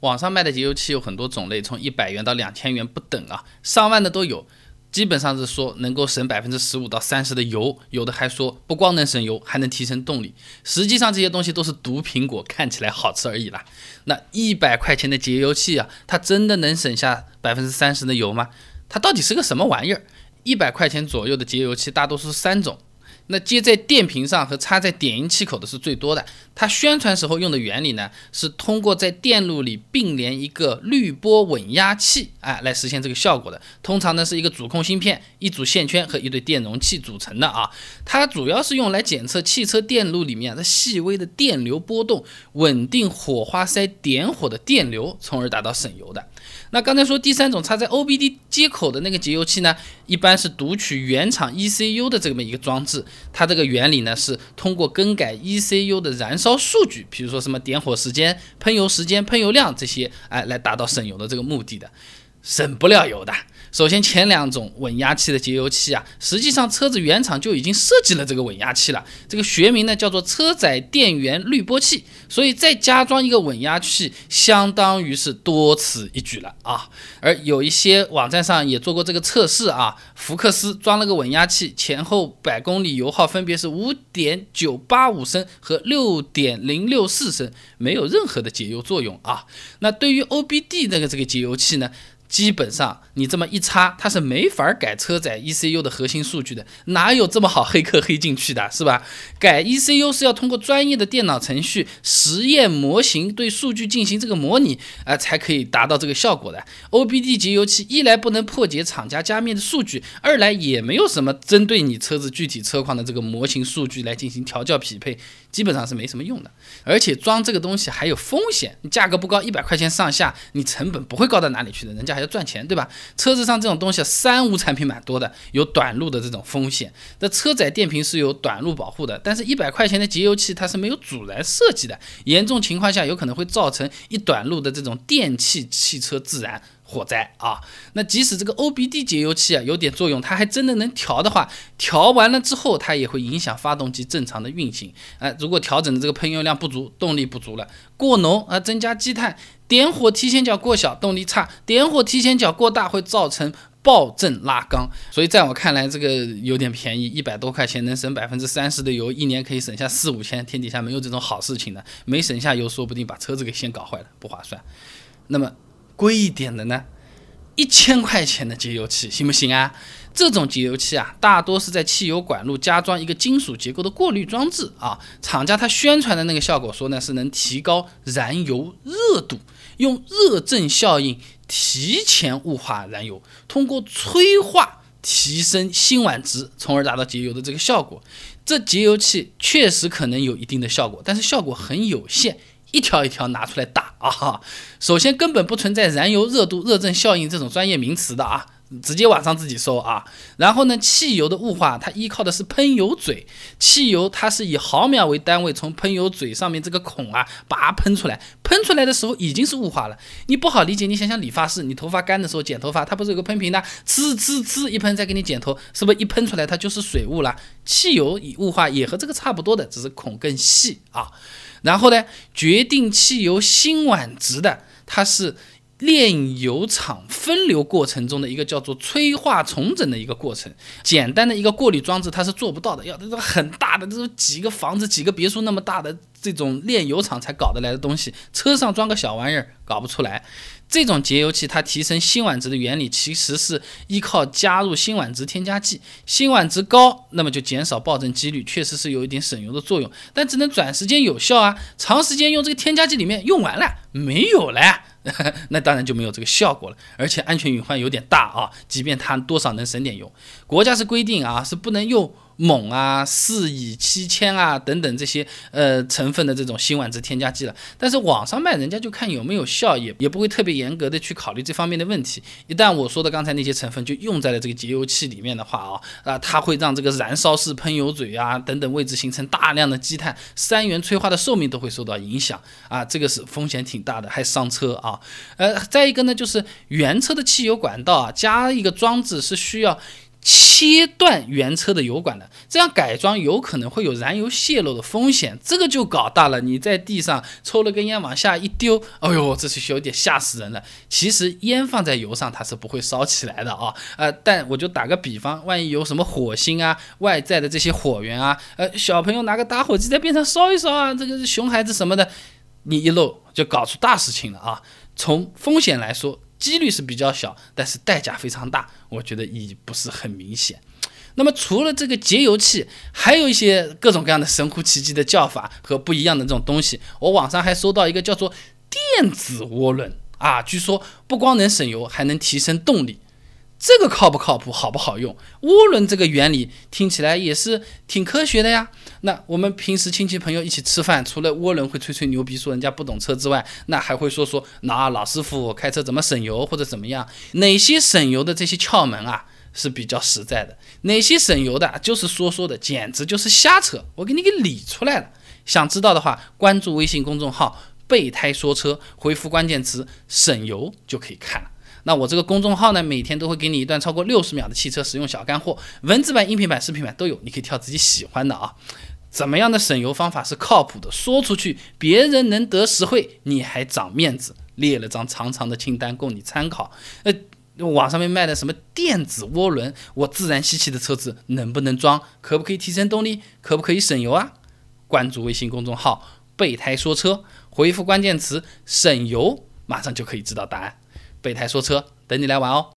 网上卖的节油器有很多种类，从一百元到两千元不等啊，上万的都有。基本上是说能够省百分之十五到三十的油，有的还说不光能省油，还能提升动力。实际上这些东西都是毒苹果，看起来好吃而已啦。那一百块钱的节油器啊，它真的能省下百分之三十的油吗？它到底是个什么玩意儿？一百块钱左右的节油器，大多数是三种。那接在电瓶上和插在点烟器口的是最多的。它宣传时候用的原理呢，是通过在电路里并联一个滤波稳压器，哎，来实现这个效果的。通常呢是一个主控芯片、一组线圈和一对电容器组成的啊。它主要是用来检测汽车电路里面的细微的电流波动，稳定火花塞点火的电流，从而达到省油的。那刚才说第三种插在 OBD 接口的那个节油器呢，一般是读取原厂 ECU 的这么一个装置。它这个原理呢，是通过更改 ECU 的燃烧数据，比如说什么点火时间、喷油时间、喷油量这些，哎，来达到省油的这个目的的，省不了油的。首先，前两种稳压器的节油器啊，实际上车子原厂就已经设计了这个稳压器了。这个学名呢叫做车载电源滤波器，所以再加装一个稳压器，相当于是多此一举了啊。而有一些网站上也做过这个测试啊，福克斯装了个稳压器，前后百公里油耗分别是五点九八五升和六点零六四升，没有任何的节油作用啊。那对于 OBD 那个这个节油器呢？基本上你这么一插，它是没法改车载 ECU 的核心数据的，哪有这么好黑客黑进去的，是吧？改 ECU 是要通过专业的电脑程序、实验模型对数据进行这个模拟，啊，才可以达到这个效果的。OBD 节油器一来不能破解厂家加密的数据，二来也没有什么针对你车子具体车况的这个模型数据来进行调教匹配，基本上是没什么用的。而且装这个东西还有风险，价格不高，一百块钱上下，你成本不会高到哪里去的，人家。还要赚钱，对吧？车子上这种东西，三无产品蛮多的，有短路的这种风险。那车载电瓶是有短路保护的，但是一百块钱的节油器它是没有阻燃设计的，严重情况下有可能会造成一短路的这种电气汽车自燃。火灾啊，那即使这个 OBD 节油器啊有点作用，它还真的能调的话，调完了之后它也会影响发动机正常的运行。哎，如果调整的这个喷油量不足，动力不足了，过浓啊，增加积碳，点火提前角过小，动力差，点火提前角过大，会造成爆震拉缸。所以在我看来，这个有点便宜，一百多块钱能省百分之三十的油，一年可以省下四五千，天底下没有这种好事情的，没省下油，说不定把车子给先搞坏了，不划算。那么。贵一点的呢，一千块钱的节油器行不行啊？这种节油器啊，大多是在汽油管路加装一个金属结构的过滤装置啊。厂家他宣传的那个效果说呢，是能提高燃油热度，用热振效应提前雾化燃油，通过催化提升辛烷值，从而达到节油的这个效果。这节油器确实可能有一定的效果，但是效果很有限。一条一条拿出来打啊！首先根本不存在燃油热度、热振效应这种专业名词的啊，直接网上自己搜啊。然后呢，汽油的雾化它依靠的是喷油嘴，汽油它是以毫秒为单位从喷油嘴上面这个孔啊把它喷出来，喷出来的时候已经是雾化了。你不好理解，你想想理发师，你头发干的时候剪头发，它不是有个喷瓶的，呲呲呲一喷再给你剪头，是不是一喷出来它就是水雾了？汽油雾化也和这个差不多的，只是孔更细啊。然后呢，决定汽油辛烷值的，它是炼油厂分流过程中的一个叫做催化重整的一个过程。简单的一个过滤装置它是做不到的，要这种很大的，这种几个房子、几个别墅那么大的这种炼油厂才搞得来的东西，车上装个小玩意儿搞不出来。这种节油器它提升辛烷值的原理，其实是依靠加入辛烷值添加剂。辛烷值高，那么就减少爆震几率，确实是有一点省油的作用，但只能短时间有效啊。长时间用这个添加剂里面用完了没有了，那当然就没有这个效果了，而且安全隐患有点大啊。即便它多少能省点油，国家是规定啊，是不能用。锰啊、四乙七铅啊等等这些呃成分的这种辛烷值添加剂了，但是网上卖人家就看有没有效，也也不会特别严格的去考虑这方面的问题。一旦我说的刚才那些成分就用在了这个节油器里面的话啊啊，它会让这个燃烧式喷油嘴啊等等位置形成大量的积碳，三元催化的寿命都会受到影响啊，这个是风险挺大的，还伤车啊。呃，再一个呢，就是原车的汽油管道啊加一个装置是需要。切断原车的油管的，这样改装有可能会有燃油泄漏的风险，这个就搞大了。你在地上抽了根烟往下一丢，哎呦，这是有点吓死人了。其实烟放在油上它是不会烧起来的啊，呃，但我就打个比方，万一有什么火星啊、外在的这些火源啊，呃，小朋友拿个打火机在边上烧一烧啊，这个熊孩子什么的，你一漏就搞出大事情了啊。从风险来说。几率是比较小，但是代价非常大，我觉得意义不是很明显。那么除了这个节油器，还有一些各种各样的神乎其技的叫法和不一样的这种东西。我网上还搜到一个叫做电子涡轮啊，据说不光能省油，还能提升动力。这个靠不靠谱，好不好用？涡轮这个原理听起来也是挺科学的呀。那我们平时亲戚朋友一起吃饭，除了涡轮会吹吹牛逼说人家不懂车之外，那还会说说那老师傅开车怎么省油或者怎么样？哪些省油的这些窍门啊是比较实在的？哪些省油的就是说说的，简直就是瞎扯。我给你给理出来了。想知道的话，关注微信公众号“备胎说车”，回复关键词“省油”就可以看了。那我这个公众号呢，每天都会给你一段超过六十秒的汽车实用小干货，文字版、音频版、视频版都有，你可以挑自己喜欢的啊。怎么样的省油方法是靠谱的？说出去别人能得实惠，你还长面子。列了张长长的清单供你参考。呃，网上面卖的什么电子涡轮，我自然吸气的车子能不能装？可不可以提升动力？可不可以省油啊？关注微信公众号“备胎说车”，回复关键词“省油”，马上就可以知道答案。备胎说车，等你来玩哦。